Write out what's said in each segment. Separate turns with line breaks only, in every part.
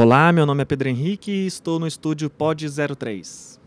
Olá, meu nome é Pedro Henrique e estou no estúdio Pod 03.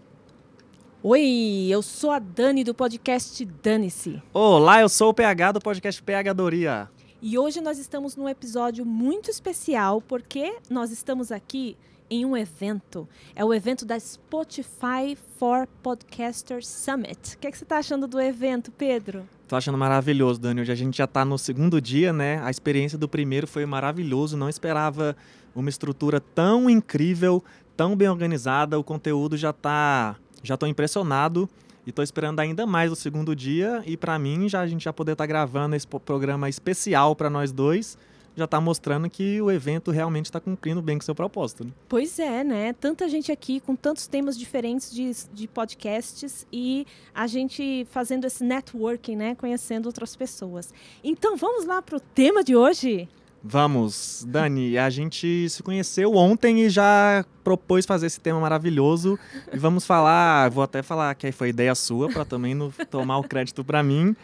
Oi, eu sou a Dani do podcast Dane-se.
Olá, eu sou o PH do podcast PH Doria.
E hoje nós estamos num episódio muito especial porque nós estamos aqui em um evento. É o evento da Spotify for Podcasters Summit. O que, é que você está achando do evento, Pedro?
Tô achando maravilhoso, Dani. Hoje a gente já está no segundo dia, né? A experiência do primeiro foi maravilhoso. Não esperava uma estrutura tão incrível, tão bem organizada. O conteúdo já tá. Já tô impressionado e tô esperando ainda mais o segundo dia. E para mim, já a gente já poder estar tá gravando esse programa especial para nós dois já está mostrando que o evento realmente está cumprindo bem com seu propósito. Né?
Pois é, né? Tanta gente aqui com tantos temas diferentes de, de podcasts e a gente fazendo esse networking, né? Conhecendo outras pessoas. Então vamos lá para o tema de hoje?
Vamos, Dani, a gente se conheceu ontem e já propôs fazer esse tema maravilhoso. E vamos falar, vou até falar que foi ideia sua, para também não tomar o crédito para mim,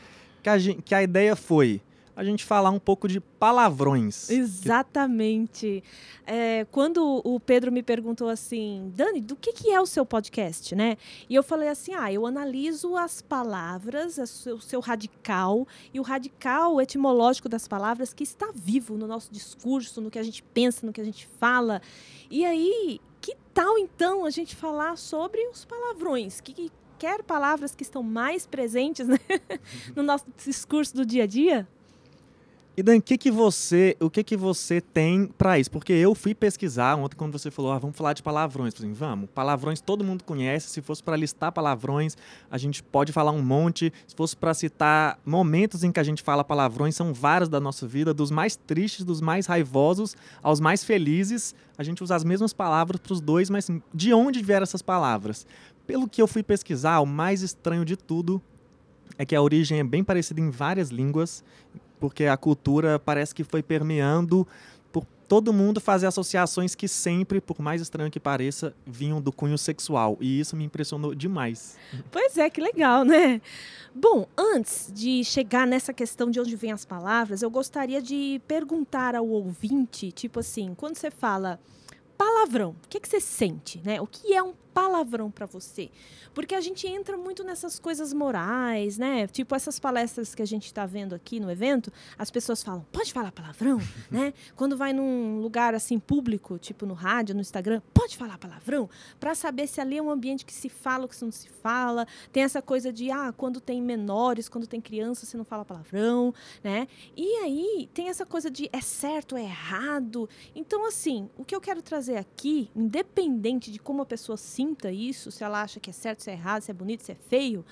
que a, que a ideia foi a gente falar um pouco de palavrões.
Exatamente. É, quando o Pedro me perguntou assim, Dani, do que, que é o seu podcast, né? E eu falei assim, ah, eu analiso as palavras, o seu, radical, e o radical etimológico das palavras que está vivo no nosso discurso, no que a gente pensa, no que a gente fala. E aí, que tal então a gente falar sobre os palavrões? Que, que quer palavras que estão mais presentes né? no nosso discurso do dia a dia?
E Dan, que que você, o que que você tem para isso? Porque eu fui pesquisar ontem quando você falou, ah, vamos falar de palavrões. Falei, vamos, palavrões todo mundo conhece. Se fosse para listar palavrões, a gente pode falar um monte. Se fosse para citar momentos em que a gente fala palavrões, são vários da nossa vida, dos mais tristes, dos mais raivosos aos mais felizes. A gente usa as mesmas palavras para os dois, mas de onde vieram essas palavras? Pelo que eu fui pesquisar, o mais estranho de tudo é que a origem é bem parecida em várias línguas porque a cultura parece que foi permeando por todo mundo fazer associações que sempre, por mais estranho que pareça, vinham do cunho sexual. E isso me impressionou demais.
Pois é, que legal, né? Bom, antes de chegar nessa questão de onde vêm as palavras, eu gostaria de perguntar ao ouvinte, tipo assim, quando você fala palavrão, o que, que você sente, né? O que é um palavrão para você? Porque a gente entra muito nessas coisas morais, né? Tipo essas palestras que a gente está vendo aqui no evento, as pessoas falam, pode falar palavrão, né? Quando vai num lugar assim público, tipo no rádio, no Instagram, pode falar palavrão, para saber se ali é um ambiente que se fala ou que não se fala. Tem essa coisa de, ah, quando tem menores, quando tem crianças, você não fala palavrão, né? E aí tem essa coisa de é certo, é errado. Então, assim, o que eu quero trazer aqui, independente de como a pessoa se isso, se ela acha que é certo, se é errado, se é bonito, se é feio,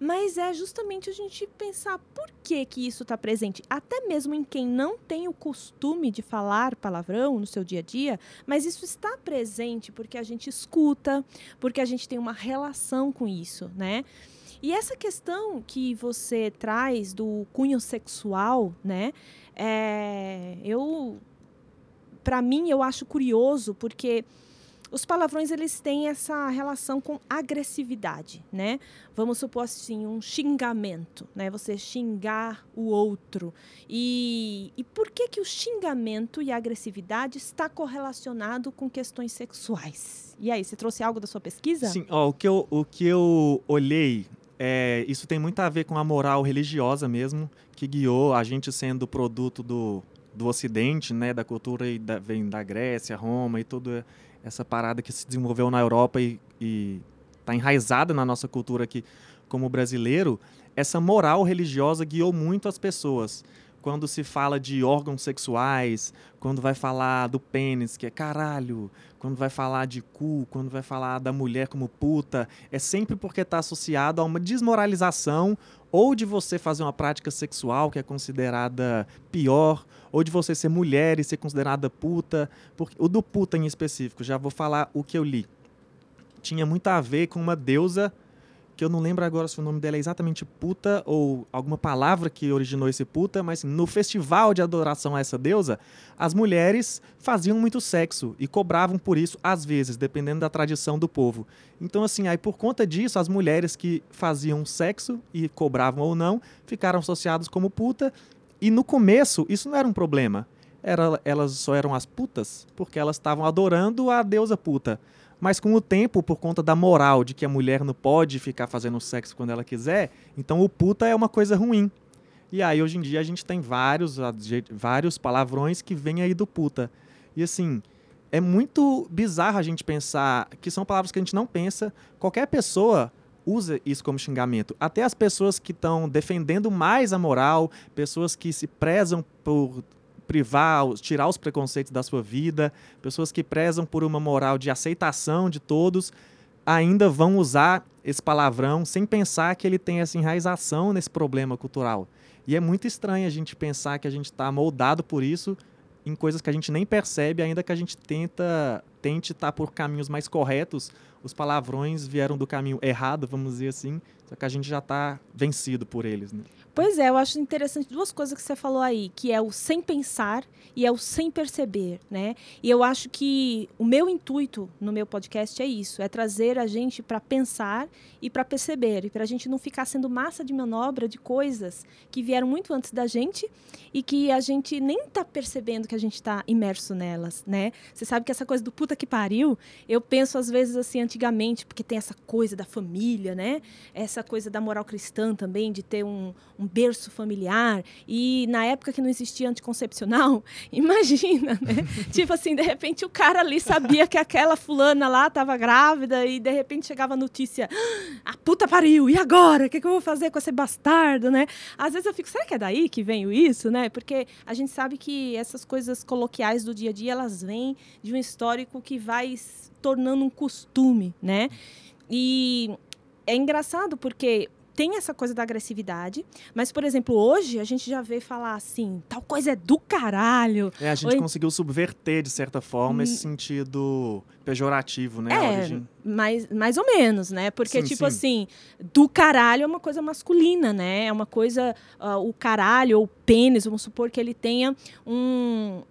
mas é justamente a gente pensar por que que isso está presente, até mesmo em quem não tem o costume de falar palavrão no seu dia a dia, mas isso está presente porque a gente escuta, porque a gente tem uma relação com isso, né? E essa questão que você traz do cunho sexual, né? É, eu, para mim, eu acho curioso porque os palavrões eles têm essa relação com agressividade, né? Vamos supor assim, um xingamento, né? Você xingar o outro. E, e por que que o xingamento e a agressividade está correlacionado com questões sexuais? E aí, você trouxe algo da sua pesquisa?
Sim, ó, o, que eu, o que eu olhei, é, isso tem muito a ver com a moral religiosa mesmo, que guiou a gente sendo produto do, do Ocidente, né, da cultura e da, vem da Grécia, Roma e tudo essa parada que se desenvolveu na Europa e está enraizada na nossa cultura aqui como brasileiro, essa moral religiosa guiou muito as pessoas. Quando se fala de órgãos sexuais, quando vai falar do pênis, que é caralho, quando vai falar de cu, quando vai falar da mulher como puta, é sempre porque está associado a uma desmoralização ou de você fazer uma prática sexual que é considerada pior, ou de você ser mulher e ser considerada puta. Porque, o do puta em específico, já vou falar o que eu li. Tinha muito a ver com uma deusa, que eu não lembro agora se o nome dela é exatamente puta ou alguma palavra que originou esse puta, mas no festival de adoração a essa deusa, as mulheres faziam muito sexo e cobravam por isso às vezes, dependendo da tradição do povo. Então assim, aí por conta disso, as mulheres que faziam sexo e cobravam ou não, ficaram associadas como puta e no começo, isso não era um problema. era, elas só eram as putas porque elas estavam adorando a deusa puta. Mas com o tempo, por conta da moral de que a mulher não pode ficar fazendo sexo quando ela quiser, então o puta é uma coisa ruim. E aí hoje em dia a gente tem vários, vários palavrões que vêm aí do puta. E assim, é muito bizarro a gente pensar que são palavras que a gente não pensa. Qualquer pessoa usa isso como xingamento. Até as pessoas que estão defendendo mais a moral, pessoas que se prezam por privar, tirar os preconceitos da sua vida, pessoas que prezam por uma moral de aceitação de todos, ainda vão usar esse palavrão sem pensar que ele tem essa enraização nesse problema cultural. E é muito estranho a gente pensar que a gente está moldado por isso em coisas que a gente nem percebe, ainda que a gente tenta tente estar por caminhos mais corretos, os palavrões vieram do caminho errado, vamos dizer assim, só que a gente já está vencido por eles. Né?
Pois é, eu acho interessante duas coisas que você falou aí, que é o sem pensar e é o sem perceber, né? E eu acho que o meu intuito no meu podcast é isso, é trazer a gente para pensar e para perceber, e para a gente não ficar sendo massa de manobra de coisas que vieram muito antes da gente e que a gente nem está percebendo que a gente está imerso nelas, né? Você sabe que essa coisa do puta que pariu, eu penso às vezes assim antigamente, porque tem essa coisa da família, né? Essa coisa da moral cristã também, de ter um, um berço familiar. E na época que não existia anticoncepcional, imagina, né? tipo assim, de repente o cara ali sabia que aquela fulana lá estava grávida e de repente chegava a notícia: ah, a puta pariu, e agora? O que, que eu vou fazer com esse bastardo, né? Às vezes eu fico, será que é daí que vem isso, né? Porque a gente sabe que essas coisas coloquiais do dia a dia, elas vêm de um histórico que vai tornando um costume, né? E é engraçado porque tem essa coisa da agressividade, mas, por exemplo, hoje a gente já vê falar assim, tal coisa é do caralho.
É, a gente Ou... conseguiu subverter, de certa forma, hum... esse sentido pejorativo, né?
É, mais, mais ou menos, né? Porque, sim, tipo sim. assim, do caralho é uma coisa masculina, né? É uma coisa, uh, o caralho ou o pênis, vamos supor que ele tenha um,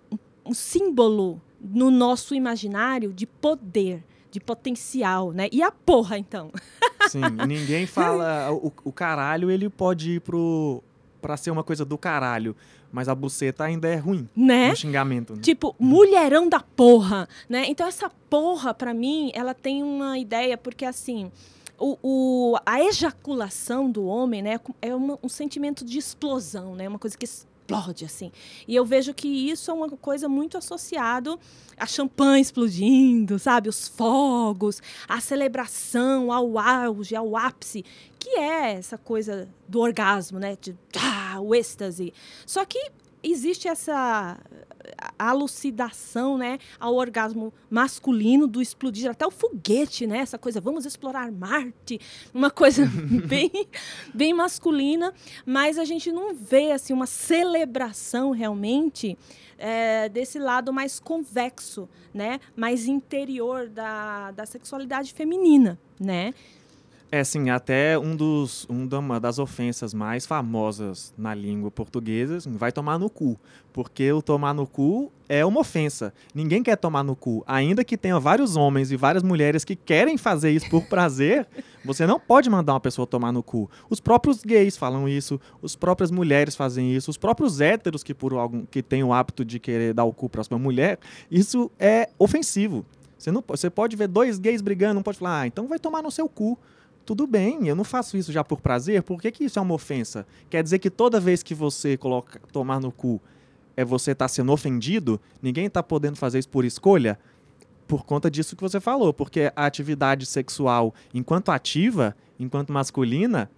um símbolo no nosso imaginário de poder de potencial, né? E a porra, então?
Sim, ninguém fala. O, o caralho, ele pode ir pro. pra ser uma coisa do caralho. Mas a buceta ainda é ruim.
Né?
No xingamento. Né?
Tipo, mulherão da porra, né? Então, essa porra, para mim, ela tem uma ideia, porque assim. O, o, a ejaculação do homem né, é uma, um sentimento de explosão, né? Uma coisa que explode assim. E eu vejo que isso é uma coisa muito associado a champanhe explodindo, sabe? Os fogos, a celebração, ao auge, ao ápice, que é essa coisa do orgasmo, né? De, ah, o êxtase. Só que existe essa alucidação, né, ao orgasmo masculino do explodir até o foguete, né, essa coisa vamos explorar Marte, uma coisa bem bem masculina, mas a gente não vê assim uma celebração realmente é, desse lado mais convexo, né, mais interior da, da sexualidade feminina, né?
É, sim, até um dos, um das ofensas mais famosas na língua portuguesa assim, vai tomar no cu. Porque o tomar no cu é uma ofensa. Ninguém quer tomar no cu. Ainda que tenha vários homens e várias mulheres que querem fazer isso por prazer, você não pode mandar uma pessoa tomar no cu. Os próprios gays falam isso, as próprias mulheres fazem isso, os próprios héteros que, por algum, que têm o hábito de querer dar o cu para sua mulher, isso é ofensivo. Você, não, você pode ver dois gays brigando, não pode falar, ah, então vai tomar no seu cu tudo bem, eu não faço isso já por prazer, por que, que isso é uma ofensa? Quer dizer que toda vez que você coloca tomar no cu é você tá sendo ofendido, ninguém está podendo fazer isso por escolha? Por conta disso que você falou, porque a atividade sexual, enquanto ativa, enquanto masculina,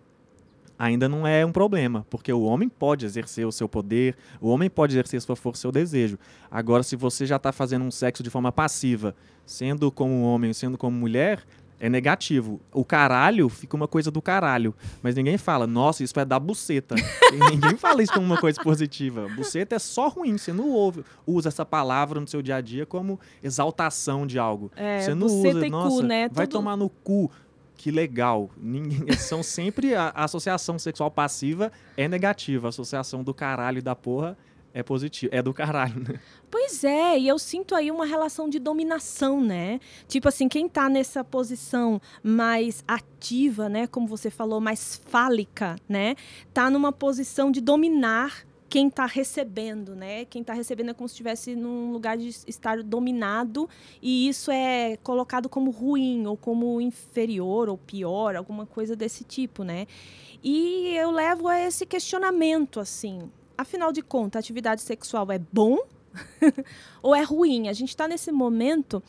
ainda não é um problema, porque o homem pode exercer o seu poder, o homem pode exercer sua força, seu desejo. Agora, se você já está fazendo um sexo de forma passiva, sendo como homem, sendo como mulher, é negativo. O caralho fica uma coisa do caralho. Mas ninguém fala, nossa, isso é da buceta. ninguém fala isso como uma coisa positiva. Buceta é só ruim. Você não ouve, usa essa palavra no seu dia a dia como exaltação de algo. É, você não usa, nossa, cu, né? vai Tudo... tomar no cu. Que legal. Ninguém, são sempre a, a associação sexual passiva é negativa. A associação do caralho e da porra é positivo, é do caralho, né?
Pois é, e eu sinto aí uma relação de dominação, né? Tipo assim, quem tá nessa posição mais ativa, né, como você falou, mais fálica, né, tá numa posição de dominar quem está recebendo, né? Quem está recebendo é como se estivesse num lugar de estar dominado e isso é colocado como ruim ou como inferior ou pior, alguma coisa desse tipo, né? E eu levo a esse questionamento assim. Afinal de contas, atividade sexual é bom ou é ruim? A gente está nesse momento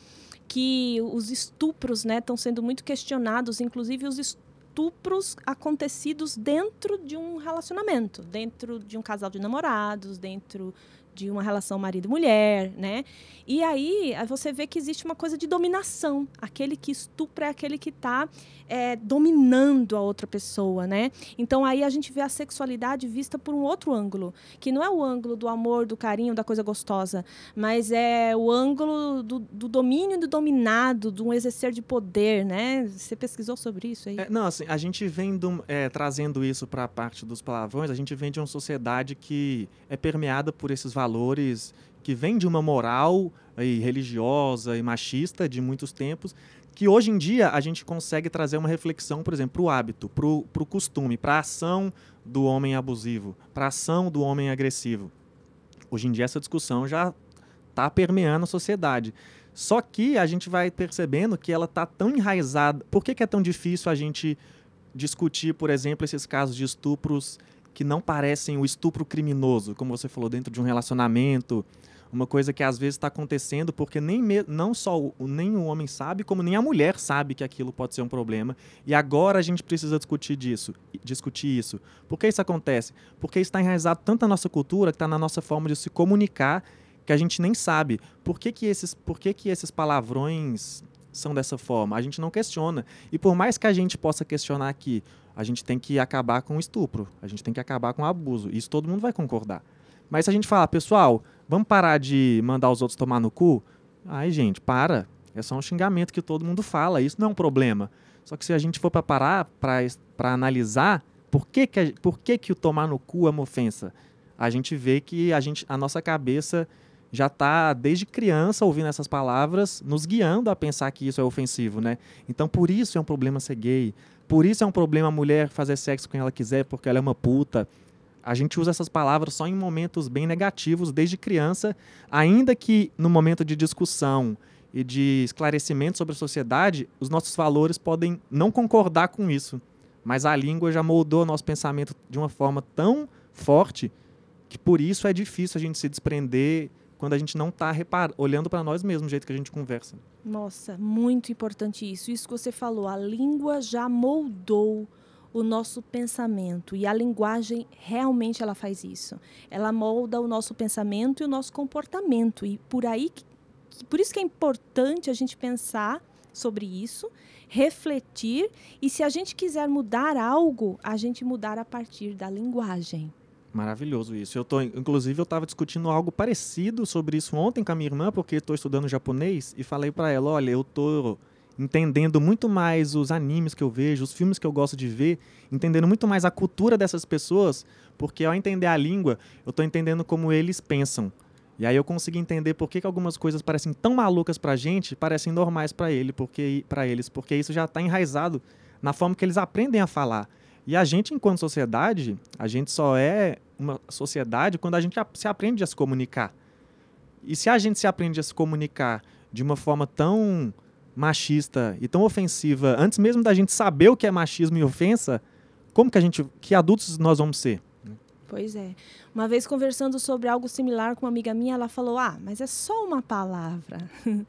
que os estupros estão né, sendo muito questionados, inclusive os estupros acontecidos dentro de um relacionamento, dentro de um casal de namorados, dentro de uma relação marido-mulher, né? E aí você vê que existe uma coisa de dominação. Aquele que estupra é aquele que está é, dominando a outra pessoa, né? Então aí a gente vê a sexualidade vista por um outro ângulo, que não é o ângulo do amor, do carinho, da coisa gostosa, mas é o ângulo do, do domínio e do dominado, de um exercer de poder, né? Você pesquisou sobre isso aí?
É, não, assim, a gente vem do, é, trazendo isso para a parte dos palavrões, a gente vem de uma sociedade que é permeada por esses valores que vem de uma moral aí, religiosa e machista de muitos tempos, que hoje em dia a gente consegue trazer uma reflexão, por exemplo, para o hábito, para o costume, para a ação do homem abusivo, para a ação do homem agressivo. Hoje em dia essa discussão já está permeando a sociedade. Só que a gente vai percebendo que ela está tão enraizada. Por que, que é tão difícil a gente discutir, por exemplo, esses casos de estupros que não parecem o estupro criminoso, como você falou, dentro de um relacionamento, uma coisa que às vezes está acontecendo porque nem não só o, nem o homem sabe, como nem a mulher sabe que aquilo pode ser um problema. E agora a gente precisa discutir disso, discutir isso. Por que isso acontece? Porque está enraizado tanto na nossa cultura, que está na nossa forma de se comunicar, que a gente nem sabe. Por que, que, esses, por que, que esses palavrões são dessa forma? A gente não questiona. E por mais que a gente possa questionar aqui, a gente tem que acabar com o estupro, a gente tem que acabar com o abuso. Isso todo mundo vai concordar. Mas se a gente falar, pessoal, vamos parar de mandar os outros tomar no cu? Ai, gente, para. É só um xingamento que todo mundo fala. Isso não é um problema. Só que se a gente for para parar para analisar por que, que, por que, que o tomar no cu é uma ofensa, a gente vê que a, gente, a nossa cabeça já está desde criança ouvindo essas palavras, nos guiando a pensar que isso é ofensivo, né? Então por isso é um problema ser gay, por isso é um problema a mulher fazer sexo com quem ela quiser porque ela é uma puta, a gente usa essas palavras só em momentos bem negativos desde criança, ainda que no momento de discussão e de esclarecimento sobre a sociedade, os nossos valores podem não concordar com isso. Mas a língua já moldou o nosso pensamento de uma forma tão forte que por isso é difícil a gente se desprender quando a gente não está olhando para nós mesmos, do jeito que a gente conversa.
Nossa, muito importante isso. Isso que você falou, a língua já moldou o nosso pensamento e a linguagem realmente ela faz isso. Ela molda o nosso pensamento e o nosso comportamento e por aí por isso que é importante a gente pensar sobre isso, refletir e se a gente quiser mudar algo, a gente mudar a partir da linguagem.
Maravilhoso isso. Eu tô, inclusive, eu estava discutindo algo parecido sobre isso ontem com a minha irmã, porque estou estudando japonês e falei para ela, olha, eu tô entendendo muito mais os animes que eu vejo, os filmes que eu gosto de ver, entendendo muito mais a cultura dessas pessoas, porque ao entender a língua, eu estou entendendo como eles pensam. E aí eu consegui entender por que, que algumas coisas parecem tão malucas para a gente, parecem normais para ele, porque para eles, porque isso já está enraizado na forma que eles aprendem a falar. E a gente, enquanto sociedade, a gente só é uma sociedade quando a gente se aprende a se comunicar. E se a gente se aprende a se comunicar de uma forma tão machista e tão ofensiva, antes mesmo da gente saber o que é machismo e ofensa, como que a gente, que adultos nós vamos ser?
Pois é. Uma vez conversando sobre algo similar com uma amiga minha, ela falou: "Ah, mas é só uma palavra".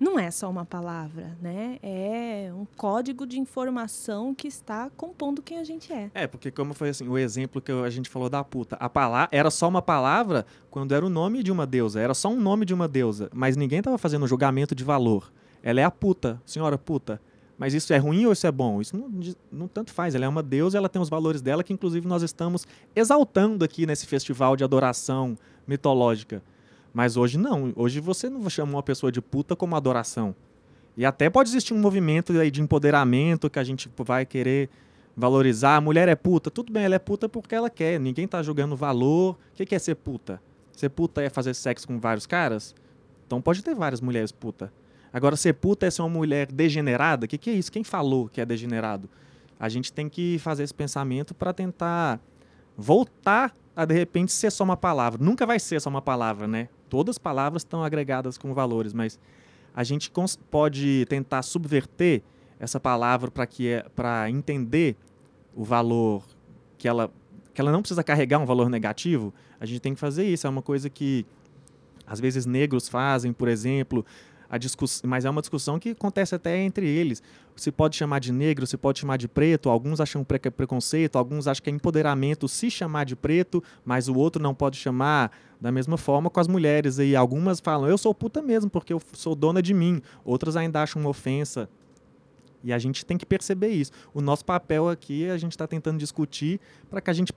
Não é só uma palavra, né? É um código de informação que está compondo quem a gente é.
É, porque como foi assim, o exemplo que a gente falou da puta, a palavra era só uma palavra quando era o nome de uma deusa, era só um nome de uma deusa, mas ninguém estava fazendo julgamento de valor. Ela é a puta, senhora puta. Mas isso é ruim ou isso é bom? Isso não, não tanto faz. Ela é uma deusa, ela tem os valores dela que, inclusive, nós estamos exaltando aqui nesse festival de adoração mitológica. Mas hoje não. Hoje você não chama uma pessoa de puta como adoração. E até pode existir um movimento aí de empoderamento que a gente vai querer valorizar. A mulher é puta. Tudo bem, ela é puta porque ela quer. Ninguém tá julgando valor. O que é ser puta? Ser puta é fazer sexo com vários caras? Então pode ter várias mulheres puta. Agora, ser puta é ser uma mulher degenerada? O que, que é isso? Quem falou que é degenerado? A gente tem que fazer esse pensamento para tentar voltar a de repente ser só uma palavra. Nunca vai ser só uma palavra, né? Todas as palavras estão agregadas com valores, mas a gente pode tentar subverter essa palavra para que é, para entender o valor que ela que ela não precisa carregar um valor negativo. A gente tem que fazer isso. É uma coisa que às vezes negros fazem, por exemplo, a mas é uma discussão que acontece até entre eles. Se pode chamar de negro, se pode chamar de preto, alguns acham é preconceito, alguns acham que é empoderamento se chamar de preto, mas o outro não pode chamar da mesma forma com as mulheres. E algumas falam, eu sou puta mesmo, porque eu sou dona de mim. Outras ainda acham uma ofensa. E a gente tem que perceber isso. O nosso papel aqui, a gente está tentando discutir para que, a gente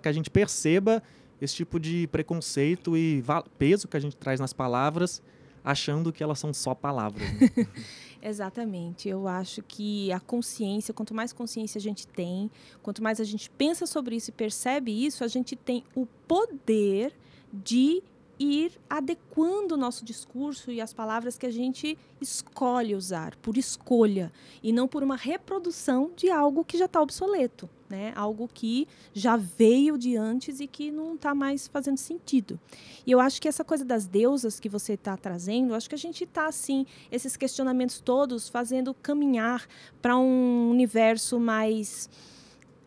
que a gente perceba esse tipo de preconceito e peso que a gente traz nas palavras achando que elas são só palavras. Né?
Exatamente. Eu acho que a consciência, quanto mais consciência a gente tem, quanto mais a gente pensa sobre isso e percebe isso, a gente tem o poder de ir adequando o nosso discurso e as palavras que a gente escolhe usar, por escolha, e não por uma reprodução de algo que já está obsoleto, né? algo que já veio de antes e que não está mais fazendo sentido. E eu acho que essa coisa das deusas que você está trazendo, acho que a gente está, assim, esses questionamentos todos fazendo caminhar para um universo mais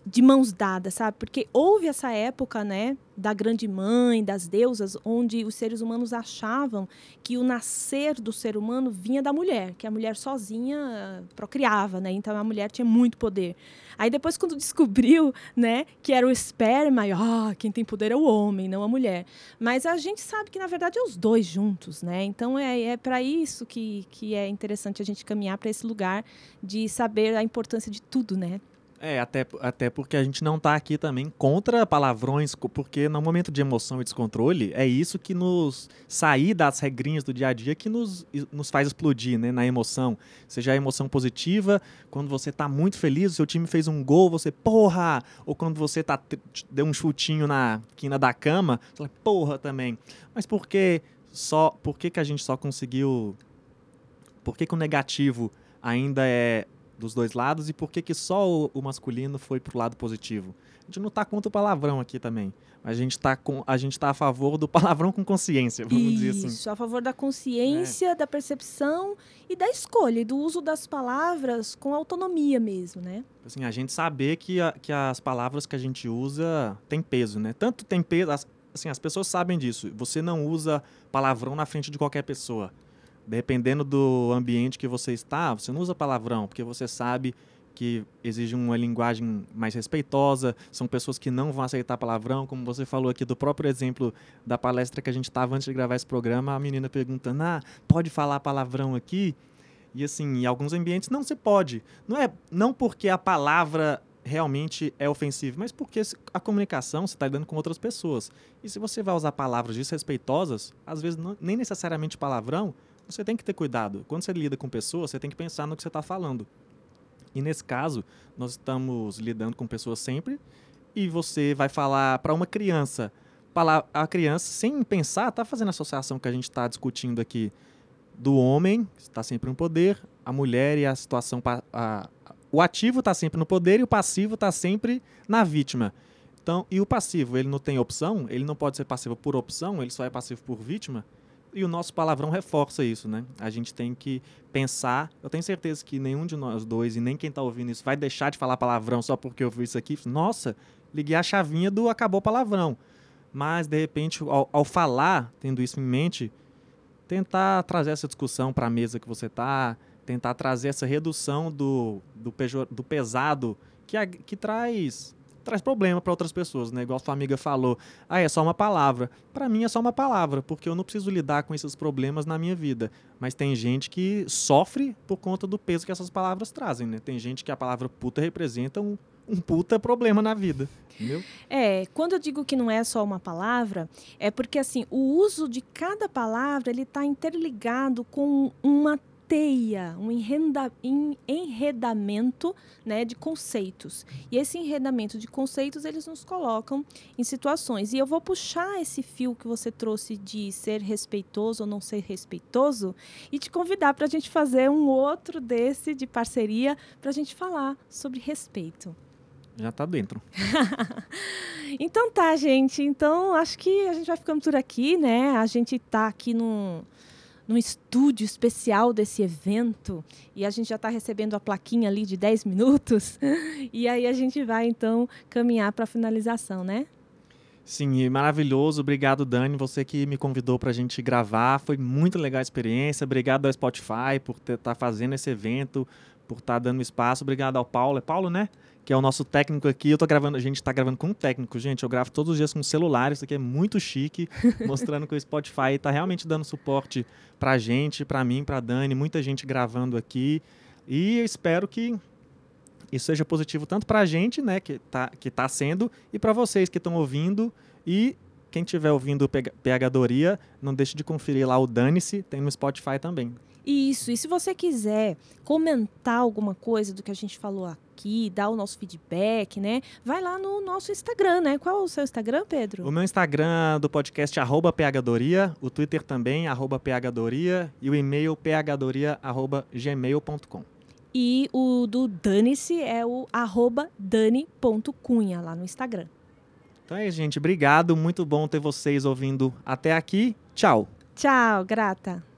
de mãos dadas, sabe? Porque houve essa época, né, da grande mãe, das deusas, onde os seres humanos achavam que o nascer do ser humano vinha da mulher, que a mulher sozinha procriava, né? Então a mulher tinha muito poder. Aí depois quando descobriu, né, que era o esperma, ah, quem tem poder é o homem, não a mulher. Mas a gente sabe que na verdade é os dois juntos, né? Então é, é para isso que, que é interessante a gente caminhar para esse lugar de saber a importância de tudo, né?
É, até, até porque a gente não está aqui também contra palavrões, porque no momento de emoção e descontrole, é isso que nos sair das regrinhas do dia a dia que nos, nos faz explodir, né, na emoção. Seja a emoção positiva, quando você está muito feliz, o seu time fez um gol, você, porra! Ou quando você tá, deu um chutinho na quina da cama, você fala, porra também. Mas por que só, por que, que a gente só conseguiu, por que, que o negativo ainda é dos dois lados e por que, que só o, o masculino foi pro lado positivo. A gente não está contra o palavrão aqui também. Mas a gente está com a gente tá a favor do palavrão com consciência, vamos
Isso,
dizer assim.
Isso, a favor da consciência, é. da percepção e da escolha, e do uso das palavras com autonomia mesmo, né?
Assim, a gente saber que, a, que as palavras que a gente usa têm peso, né? Tanto tem peso, assim, as pessoas sabem disso. Você não usa palavrão na frente de qualquer pessoa dependendo do ambiente que você está, você não usa palavrão, porque você sabe que exige uma linguagem mais respeitosa, são pessoas que não vão aceitar palavrão, como você falou aqui do próprio exemplo da palestra que a gente estava antes de gravar esse programa, a menina perguntando: "Ah, pode falar palavrão aqui?" E assim, em alguns ambientes não se pode. Não é não porque a palavra realmente é ofensiva, mas porque a comunicação você está lidando com outras pessoas. E se você vai usar palavras desrespeitosas, às vezes não, nem necessariamente palavrão, você tem que ter cuidado. Quando você lida com pessoas, você tem que pensar no que você está falando. E nesse caso, nós estamos lidando com pessoas sempre e você vai falar para uma criança. A criança, sem pensar, está fazendo a associação que a gente está discutindo aqui do homem, está sempre no poder, a mulher e a situação. A, o ativo está sempre no poder e o passivo está sempre na vítima. Então, e o passivo, ele não tem opção, ele não pode ser passivo por opção, ele só é passivo por vítima. E o nosso palavrão reforça isso, né? A gente tem que pensar. Eu tenho certeza que nenhum de nós dois e nem quem está ouvindo isso vai deixar de falar palavrão só porque eu vi isso aqui. Nossa, liguei a chavinha do acabou palavrão. Mas, de repente, ao, ao falar, tendo isso em mente, tentar trazer essa discussão para a mesa que você está, tentar trazer essa redução do, do, pejor, do pesado que, que traz traz problema para outras pessoas, né? Igual sua amiga falou, ah, é só uma palavra. Para mim é só uma palavra, porque eu não preciso lidar com esses problemas na minha vida. Mas tem gente que sofre por conta do peso que essas palavras trazem, né? Tem gente que a palavra puta representa um, um puta problema na vida. Entendeu?
É, quando eu digo que não é só uma palavra, é porque assim, o uso de cada palavra ele está interligado com uma teia, um enreda, enredamento né, de conceitos. E esse enredamento de conceitos, eles nos colocam em situações. E eu vou puxar esse fio que você trouxe de ser respeitoso ou não ser respeitoso e te convidar para a gente fazer um outro desse de parceria para a gente falar sobre respeito.
já está dentro.
então tá, gente. Então acho que a gente vai ficando por aqui, né? A gente está aqui num, num estúdio especial desse evento e a gente já está recebendo a plaquinha ali de 10 minutos. e aí a gente vai então caminhar para a finalização, né?
Sim, maravilhoso. Obrigado, Dani, você que me convidou para a gente gravar. Foi muito legal a experiência. Obrigado ao Spotify por estar tá fazendo esse evento, por estar tá dando espaço. Obrigado ao Paulo. É Paulo, né? Que é o nosso técnico aqui. Eu tô gravando, a gente está gravando com um técnico, gente. Eu gravo todos os dias com celular. Isso aqui é muito chique, mostrando que o Spotify está realmente dando suporte para a gente, para mim, para Dani. Muita gente gravando aqui. E eu espero que isso seja positivo tanto para a gente, né, que está que tá sendo, e para vocês que estão ouvindo. E quem estiver ouvindo Pegadoria, não deixe de conferir lá o Dane-se, tem no Spotify também.
Isso, e se você quiser comentar alguma coisa do que a gente falou aqui, dar o nosso feedback, né? Vai lá no nosso Instagram, né? Qual é o seu Instagram, Pedro?
O meu Instagram do podcast é arroba phdoria, o Twitter também, arroba phdoria, e o e-mail phdoria.gmail.com.
E o do Dane-se é o arroba dani.cunha lá no Instagram.
Então é isso, gente. Obrigado. Muito bom ter vocês ouvindo até aqui. Tchau.
Tchau, grata.